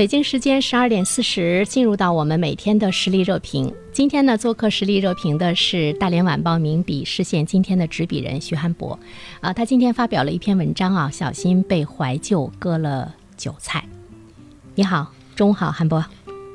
北京时间十二点四十，进入到我们每天的实力热评。今天呢，做客实力热评的是大连晚报名笔视线今天的执笔人徐汉博，啊，他今天发表了一篇文章啊，小心被怀旧割了韭菜。你好，中午好，汉博。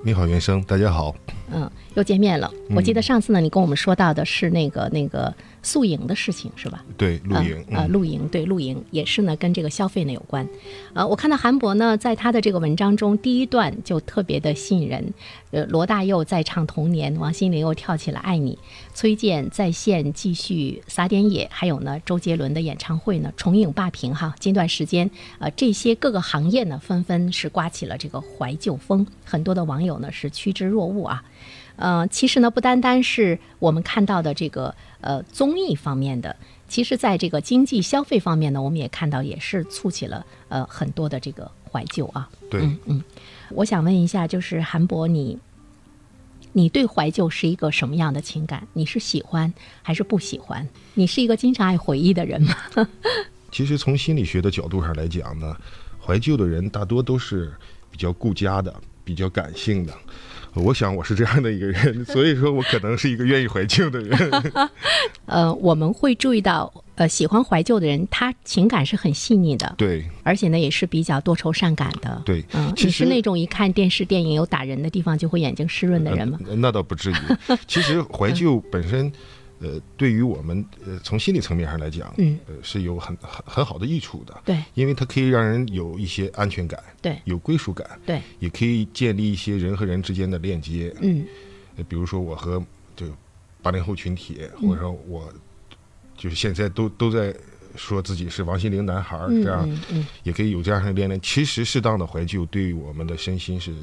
你好，袁生，大家好。嗯，又见面了。我记得上次呢，你跟我们说到的是那个那个宿营的事情，是吧？对，露营啊，露营，对，露营也是呢，跟这个消费呢有关。呃，我看到韩博呢，在他的这个文章中，第一段就特别的吸引人。呃，罗大佑在唱《童年》，王心凌又跳起了《爱你》，崔健在线继续撒点野，还有呢，周杰伦的演唱会呢重影霸屏哈。近段时间，呃，这些各个行业呢纷纷是刮起了这个怀旧风，很多的网友呢是趋之若鹜啊。呃，其实呢，不单单是我们看到的这个呃综艺方面的，其实在这个经济消费方面呢，我们也看到也是促起了呃很多的这个怀旧啊。对，嗯嗯，我想问一下，就是韩博，你你对怀旧是一个什么样的情感？你是喜欢还是不喜欢？你是一个经常爱回忆的人吗？其实从心理学的角度上来讲呢，怀旧的人大多都是比较顾家的，比较感性的。我想我是这样的一个人，所以说我可能是一个愿意怀旧的人。呃，我们会注意到，呃，喜欢怀旧的人，他情感是很细腻的，对，而且呢，也是比较多愁善感的。对，嗯，其你是那种一看电视电影有打人的地方就会眼睛湿润的人吗？呃那倒不至于。其实怀旧本身，呃，对于我们呃从心理层面上来讲，嗯，呃是有很很很好的益处的。对因为它可以让人有一些安全感，对有归属感，对，也可以建立一些人和人之间的链接。嗯呃比如说我和这个八零后群体，或者说我就是现在都都在说自己是王心凌男孩儿，嗯这样嗯嗯，也可以有这样的恋恋。其实适当的怀旧对于我们的身心是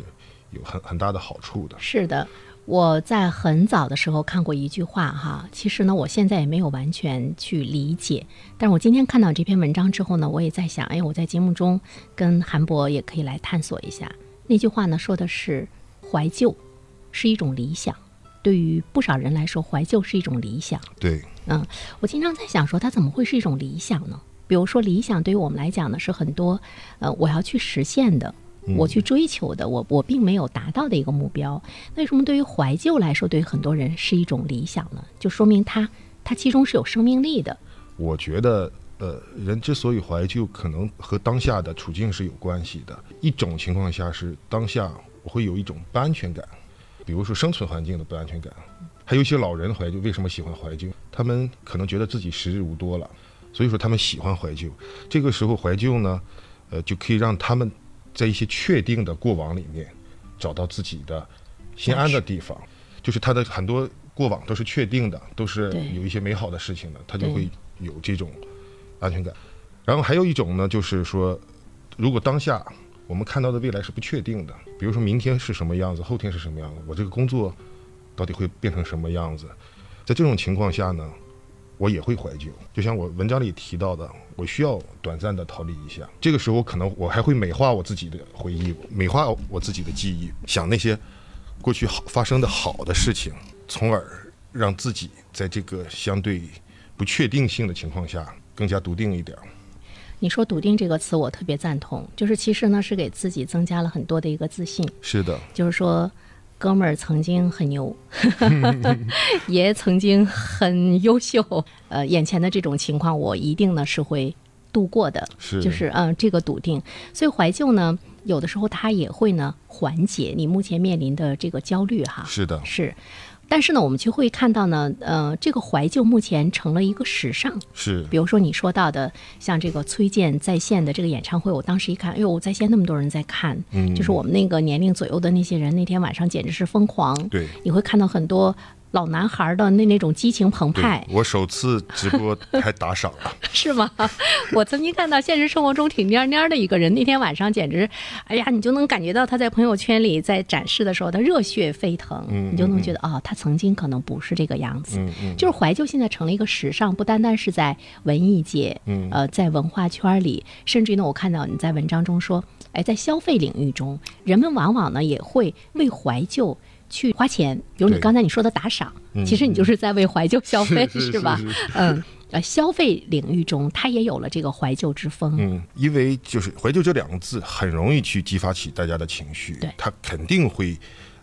有很很大的好处的。是的。我在很早的时候看过一句话哈，其实呢，我现在也没有完全去理解。但是我今天看到这篇文章之后呢，我也在想，哎，我在节目中跟韩博也可以来探索一下。那句话呢，说的是怀旧是一种理想，对于不少人来说，怀旧是一种理想。对，嗯，我经常在想说，它怎么会是一种理想呢？比如说，理想对于我们来讲呢，是很多呃我要去实现的，我去追求的，我我并没有达到的一个目标。为什么对于怀旧来说，对于很多人是一种理想呢？就说明它它其中是有生命力的。我觉得，呃，人之所以怀旧，可能和当下的处境是有关系的。一种情况下是当下我会有一种不安全感，比如说生存环境的不安全感。还有一些老人怀旧，为什么喜欢怀旧？他们可能觉得自己时日无多了，所以说他们喜欢怀旧。这个时候怀旧呢，呃，就可以让他们在一些确定的过往里面找到自己的心安的地方，就是他的很多过往都是确定的，都是有一些美好的事情的，他就会有这种安全感。然后还有一种呢，就是说，如果当下我们看到的未来是不确定的，比如说明天是什么样子，后天是什么样子，我这个工作到底会变成什么样子，在这种情况下呢，我也会怀旧。就像我文章里提到的，我需要短暂的逃离一下。这个时候，可能我还会美化我自己的回忆，美化我自己的记忆，想那些过去好发生的好的事情，从而让自己在这个相对不确定性的情况下更加笃定一点儿。你说“笃定”这个词，我特别赞同。就是其实呢，是给自己增加了很多的一个自信。是的，就是说，哥们儿曾经很牛，爷曾经很优秀。呃，眼前的这种情况，我一定呢是会度过的。是就是嗯、呃这个笃定。所以怀旧呢，有的时候它也会呢缓解你目前面临的这个焦虑哈。是的，是。但是呢，我们就会看到呢，呃，这个怀旧目前成了一个时尚。是，比如说你说到的，像这个崔健在线的这个演唱会，我当时一看，哎呦，在线那么多人在看，嗯就是我们那个年龄左右的那些人，那天晚上简直是疯狂。对你会看到很多老男孩的那那种激情澎湃，我首次直播还打赏了，是吗？我曾经看到现实生活中挺蔫蔫的一个人，那天晚上简直，哎呀，你就能感觉到他在朋友圈里在展示的时候，他热血沸腾，嗯你就能觉得哦，他曾经可能不是这个样子。就是怀旧现在成了一个时尚，不单单是在文艺界，嗯呃，在文化圈里，甚至于呢，我看到你在文章中说，哎，在消费领域中，人们往往呢也会为怀旧去花钱，比如你刚才你说的打赏，嗯其实你就是在为怀旧消费，是是吧？嗯，呃，消费领域中，它也有了这个怀旧之风。嗯，因为就是“怀旧”这两个字很容易去激发起大家的情绪，对它肯定会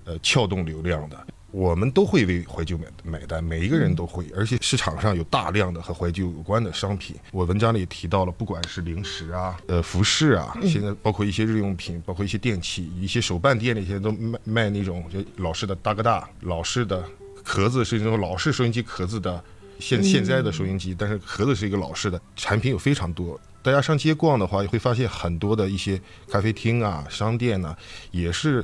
呃撬动流量的。我们都会为怀旧买买单，每一个人都会，而且市场上有大量的和怀旧有关的商品。我文章里提到了，不管是零食啊、呃服饰啊，现在包括一些日用品，包括一些电器，一些手办店里现在都卖卖那种就老式的大哥大、老式的壳子是那种老式收音机壳子的。现现在的收音机，但是壳子是一个老式的，产品有非常多。大家上街逛的话，也会发现很多的一些咖啡厅啊、商店呐、也是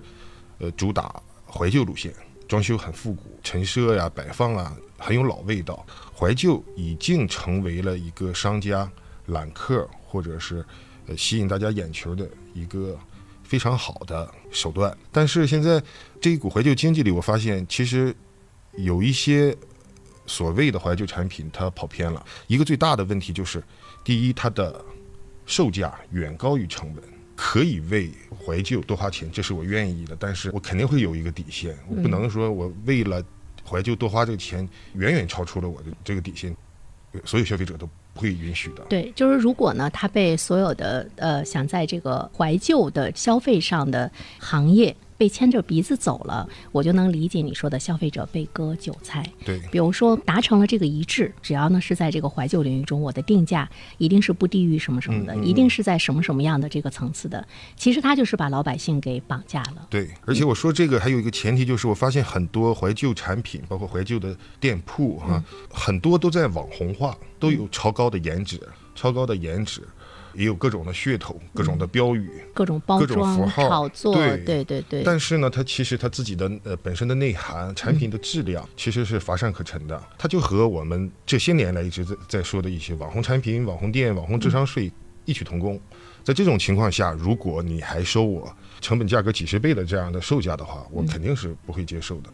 呃主打怀旧路线，装修很复古，陈设呀、摆放啊很有老味道。怀旧已经成为了一个商家揽客或者是呃吸引大家眼球的一个非常好的手段。但是现在这一股怀旧经济里，我发现其实有一些所谓的怀旧产品它跑偏了。一个最大的问题就是，第一，它的售价远高于成本。可以为怀旧多花钱，这是我愿意的，但是我肯定会有一个底线，我不能说我为了怀旧多花这个钱，远远超出了我的这个底线，所有消费者都不会允许的。对，就是如果呢，他被所有的呃想在这个怀旧的消费上的行业被牵着鼻子走了，我就能理解你说的消费者被割韭菜。对，比如说达成了这个一致，只要呢是在这个怀旧领域中，我的定价一定是不低于什么什么的，嗯嗯一定是在什么什么样的这个层次的。其实他就是把老百姓给绑架了。对，而且我说这个还有一个前提，就是我发现很多怀旧产品，包括怀旧的店铺哈、很多都在网红化，都有超高的颜值，超高的颜值，也有各种的噱头，各种的标语。各种包各种符装、号炒作，对对对对但是呢，它其实它自己的呃本身的内涵、产品的质量其实是乏善可陈的。它就和我们这些年来一直在在说的一些网红产品、网红店、网红智商税异曲同工。在这种情况下，如果你还收我成本价格几十倍的这样的售价的话，我肯定是不会接受的。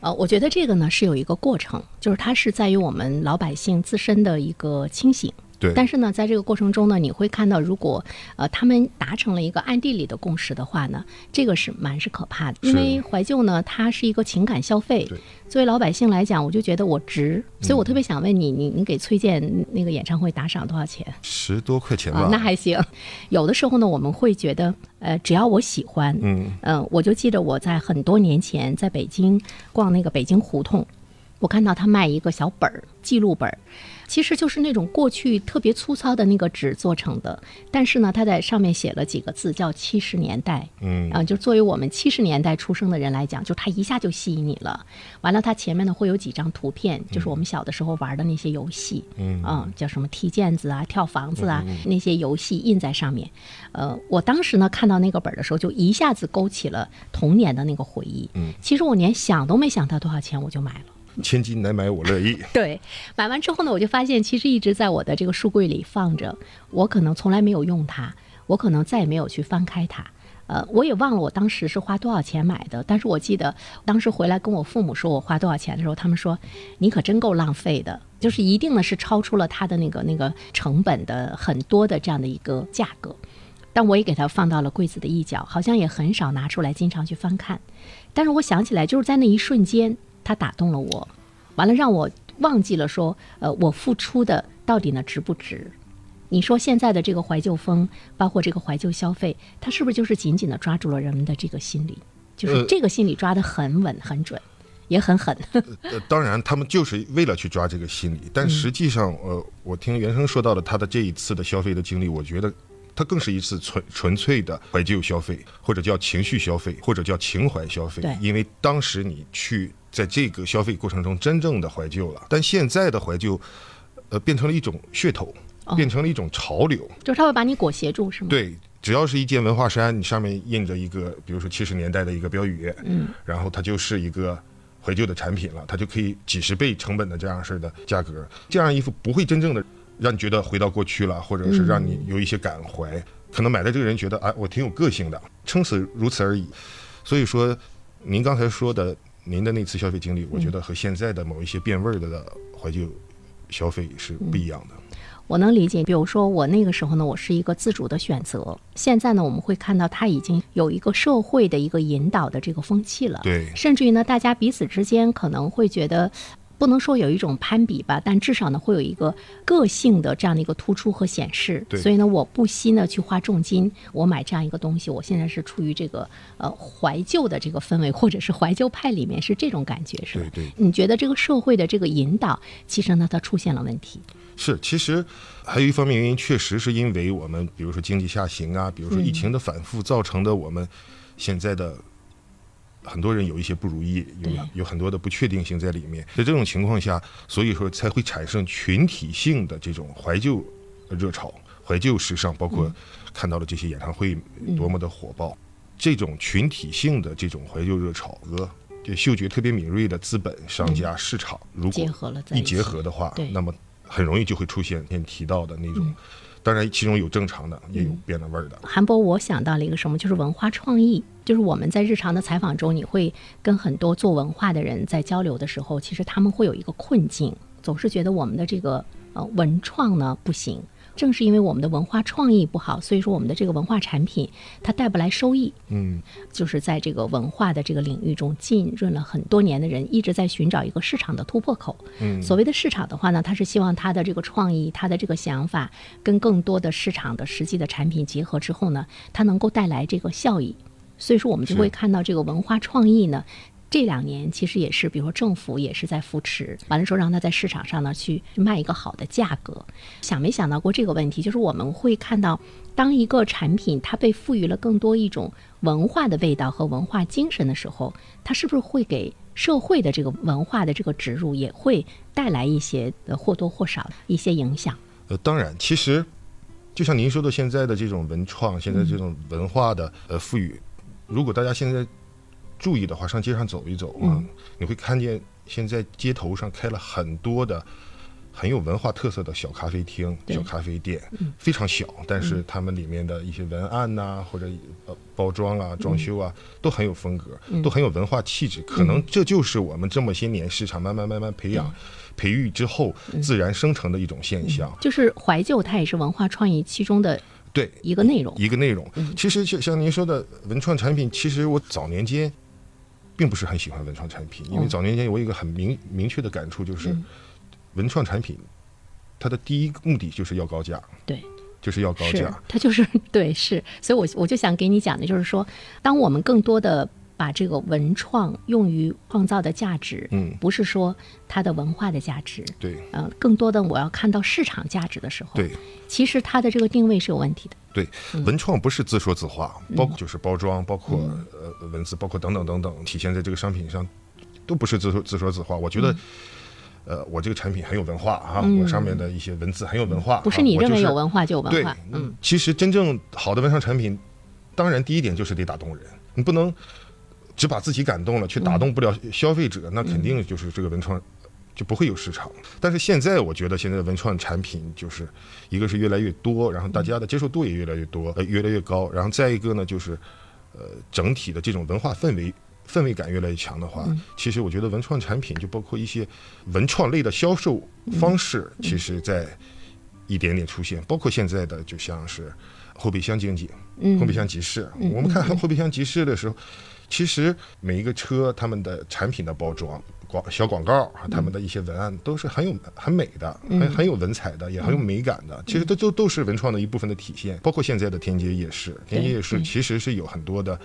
呃，我觉得这个呢是有一个过程，就是它是在于我们老百姓自身的一个清醒。对，但是呢，在这个过程中呢，你会看到，如果呃他们达成了一个暗地里的共识的话呢，这个是蛮是可怕的，因为怀旧呢，它是一个情感消费对。作为老百姓来讲，我就觉得我值，所以我特别想问你，你你给崔健那个演唱会打赏多少钱？十多块钱吧，啊，那还行。有的时候呢，我们会觉得，呃，只要我喜欢，嗯呃，我就记得我在很多年前在北京逛那个北京胡同，我看到他卖一个小本儿，记录本儿。其实就是那种过去特别粗糙的那个纸做成的，但是呢，他在上面写了几个字，叫“七十年代”。嗯啊，就作为我们七十年代出生的人来讲，就他一下就吸引你了。完了，他前面呢会有几张图片，就是我们小的时候玩的那些游戏，嗯啊，叫什么踢毽子啊、跳房子啊，那些游戏印在上面。呃，我当时呢看到那个本儿的时候，就一下子勾起了童年的那个回忆。嗯，其实我连想都没想它多少钱，我就买了。千金难买我乐意。对，买完之后呢，我就发现其实一直在我的这个书柜里放着，我可能从来没有用它，我可能再也没有去翻开它。呃，我也忘了我当时是花多少钱买的，但是我记得当时回来跟我父母说我花多少钱的时候，他们说你可真够浪费的，就是一定呢是超出了它的那个那个成本的很多的这样的一个价格。但我也给它放到了柜子的一角，好像也很少拿出来经常去翻看。但是我想起来，就是在那一瞬间，它打动了我，完了让我忘记了说，呃，我付出的到底呢值不值？你说现在的这个怀旧风，包括这个怀旧消费，它是不是就是紧紧的抓住了人们的这个心理？就是呃这个心理抓得很稳、很准，也很狠。呃，当然，他们就是为了去抓这个心理，但实际上，呃，我听袁生说到的他的这一次的消费的经历，我觉得它更是一次纯纯粹的怀旧消费，或者叫情绪消费，或者叫情怀消费。对因为当时你去在这个消费过程中真正的怀旧了，但现在的怀旧，呃，变成了一种噱头，哦变成了一种潮流。就是它会把你裹挟住，是吗？，对，只要是一件文化衫，你上面印着一个，比如说七十年代的一个标语，嗯，然后它就是一个怀旧的产品了，它就可以几十倍成本的这样式的价格，这样衣服不会真正的让你觉得回到过去了，或者是让你有一些感怀。可能买的这个人觉得，哎，我挺有个性的，撑死如此而已。所以说，您刚才说的您的那次消费经历，我觉得和现在的某一些变味儿的的怀旧消费是不一样的。我能理解。比如说我那个时候呢，我是一个自主的选择，现在呢，我们会看到它已经有一个社会的一个引导的这个风气了。对甚至于呢，大家彼此之间可能会觉得。不能说有一种攀比吧，但至少呢会有一个个性的这样的一个突出和显示。对所以呢，我不惜呢去花重金，我买这样一个东西，我现在是处于这个呃怀旧的这个氛围，或者是怀旧派里面，是这种感觉，是吧？对对你觉得这个社会的这个引导，其实呢它出现了问题。是，其实还有一方面原因，确实是因为我们，比如说经济下行啊，比如说疫情的反复造成的我们现在的很多人有一些不如意，有有很多的不确定性在里面。在这种情况下，所以说才会产生群体性的这种怀旧热潮、怀旧时尚，包括看到了这些演唱会多么的火爆，这种群体性的这种怀旧热潮和。这嗅觉特别敏锐的资本、商家、市场，如果一结合的话，那么很容易就会出现先提到的那种，当然其中有正常的，也有变了味儿的。韩博，我想到了一个什么，就是文化创意。就是我们在日常的采访中，你会跟很多做文化的人在交流的时候，其实他们会有一个困境，总是觉得我们的这个呃文创呢不行。正是因为我们的文化创意不好，所以说我们的这个文化产品它带不来收益。嗯，就是在这个文化的这个领域中浸润了很多年的人，一直在寻找一个市场的突破口。嗯所谓的市场的话呢，他是希望他的这个创意、他的这个想法跟更多的市场的实际的产品结合之后呢，它能够带来这个效益。所以说，我们就会看到这个文化创意呢。这两年其实也是，比如说政府也是在扶持，完了之后让它在市场上呢去卖一个好的价格。想没想到过这个问题？就是我们会看到，当一个产品它被赋予了更多一种文化的味道和文化精神的时候，它是不是会给社会的这个文化的这个植入也会带来一些呃或多或少一些影响？呃，当然，其实就像您说的，现在的这种文创，现在这种文化的呃赋予，如果大家现在注意的话，上街上走一走啊，你会看见现在街头上开了很多的很有文化特色的小咖啡厅、小咖啡店，非常小，但是他们里面的一些文案呐、或者呃包装啊、装修啊，都很有风格，都很有文化气质。可能这就是我们这么些年市场慢慢慢慢培养、培育之后自然生成的一种现象。就是怀旧，它也是文化创意其中的对，一个内容。一个内容。其实像像您说的文创产品，其实我早年间并不是很喜欢文创产品，因为哦。早年间我有一个很明明确的感触，就是文创产品它的第一个目的就是要高价，对，就是要高价。，它就是对，是，所以我我就想给你讲的就是说，当我们更多的把这个文创用于创造的价值，嗯。不是说它的文化的价值，对。呃，更多的我要看到市场价值的时候，对，其实它的这个定位是有问题的。对，嗯。文创不是自说自话，包括就是包装，包括呃文字，包括等等等等，体现在这个商品上，都不是自说自说自话。我觉嗯。得。呃，我这个产品很有文化啊，我上面的一些文字很有文化，不是你认为有文化就有文对化，，嗯，其实真正好的文创产品，当然第一点就是得打动人，你不能只把自己感动了，却打动不了消费者，那肯定就是这个文创就不会有市场。但是现在我觉得现在的文创产品就是一个是越来越多，然后大家的接受度也越来越多，呃，越来越高，然后再一个呢就是呃整体的这种文化氛围。氛围感越来越强的话，其实我觉得文创产品就包括一些文创类的销售方式，其实在一点点出现，包括现在的就像是后备箱经济、嗯。后备箱集市。我们看后备箱集市的时候，其实每一个车他们的产品的包装、广小广告啊，他们的一些文案都是很有很美的，很很有文采的，也很有美感的。其实都都都是文创的一部分的体现。包括现在的天街夜市，天街夜市其实是有很多的，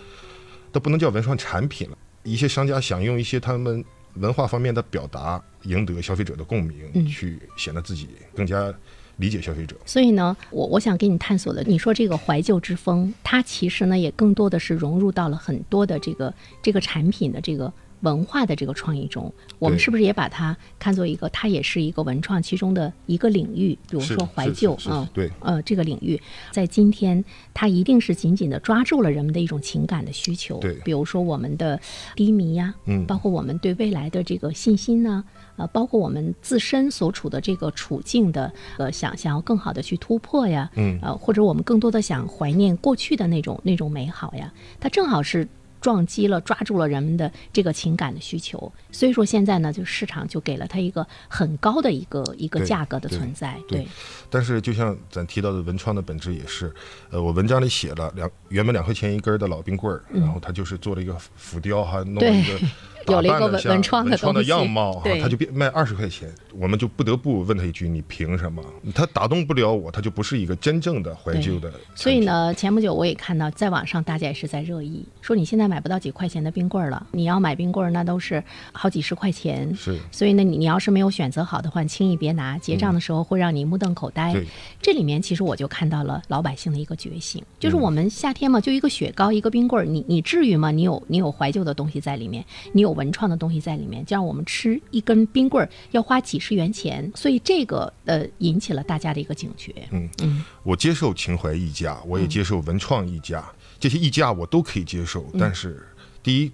都不能叫文创产品了。一些商家想用一些他们文化方面的表达，赢得消费者的共鸣，去显得自己更加理解消费者。所以呢，我我想给你探索的，你说这个怀旧之风，它其实呢也更多的是融入到了很多的这个这个产品的这个文化的这个创意中。我们是不是也把它看作一个，它也是一个文创其中的一个领域？比如说怀旧啊对呃，这个领域在今天，它一定是紧紧的抓住了人们的一种情感的需求。对比如说我们的低迷呀，嗯包括我们对未来的这个信心呢，呃，包括我们自身所处的这个处境的呃想想要更好的去突破呀，嗯呃，或者我们更多的想怀念过去的那种那种美好呀，它正好是。撞击了，抓住了人们的这个情感的需求，所以说现在呢，就市场就给了它一个很高的一个一个价格的存在，对。但是就像咱提到的文创的本质也是，呃，我文章里写了两原本两块钱一根儿的老冰棍儿，然后他就是做了一个浮雕，还弄了一个嗯有了一个文文创的东西样貌，哈他就变卖二十块钱，我们就不得不问他一句：你凭什么？他打动不了我，他就不是一个真正的怀旧的。所以，呢，前不久我也看到，在网上大家也是在热议，说你现在买不到几块钱的冰棍儿了，你要买冰棍儿那都是好几十块钱。是所以呢，你你要是没有选择好的话，你轻易别拿，结账的时候会让你目瞪口呆。对这里面其实我就看到了老百姓的一个觉醒，就是嗯我们夏天嘛，就一个雪糕，一个冰棍儿，你你至于吗？你有你有怀旧的东西在里面，你有文创的东西在里面，就让我们吃一根冰棍儿要花几十元钱，所以这个呃引起了大家的一个警觉。嗯嗯我接受情怀溢价，我也接受文创溢价，这些溢价我都可以接受。但是，第一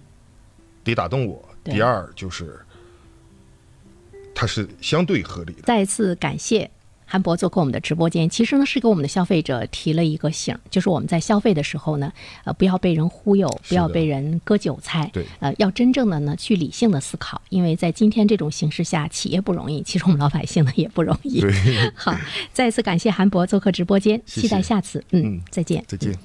得打动我，第二就是它是相对合理的。再次感谢韩博做客我们的直播间，其实呢是给我们的消费者提了一个醒儿，就是我们在消费的时候呢，呃，不要被人忽悠，不要被人割韭菜，对呃，要真正的呢去理性的思考，因为在今天这种形势下，企业不容易，其实我们老百姓呢也不容易。好，再次感谢韩博做客直播间，谢谢期待下次，嗯嗯再见。再见。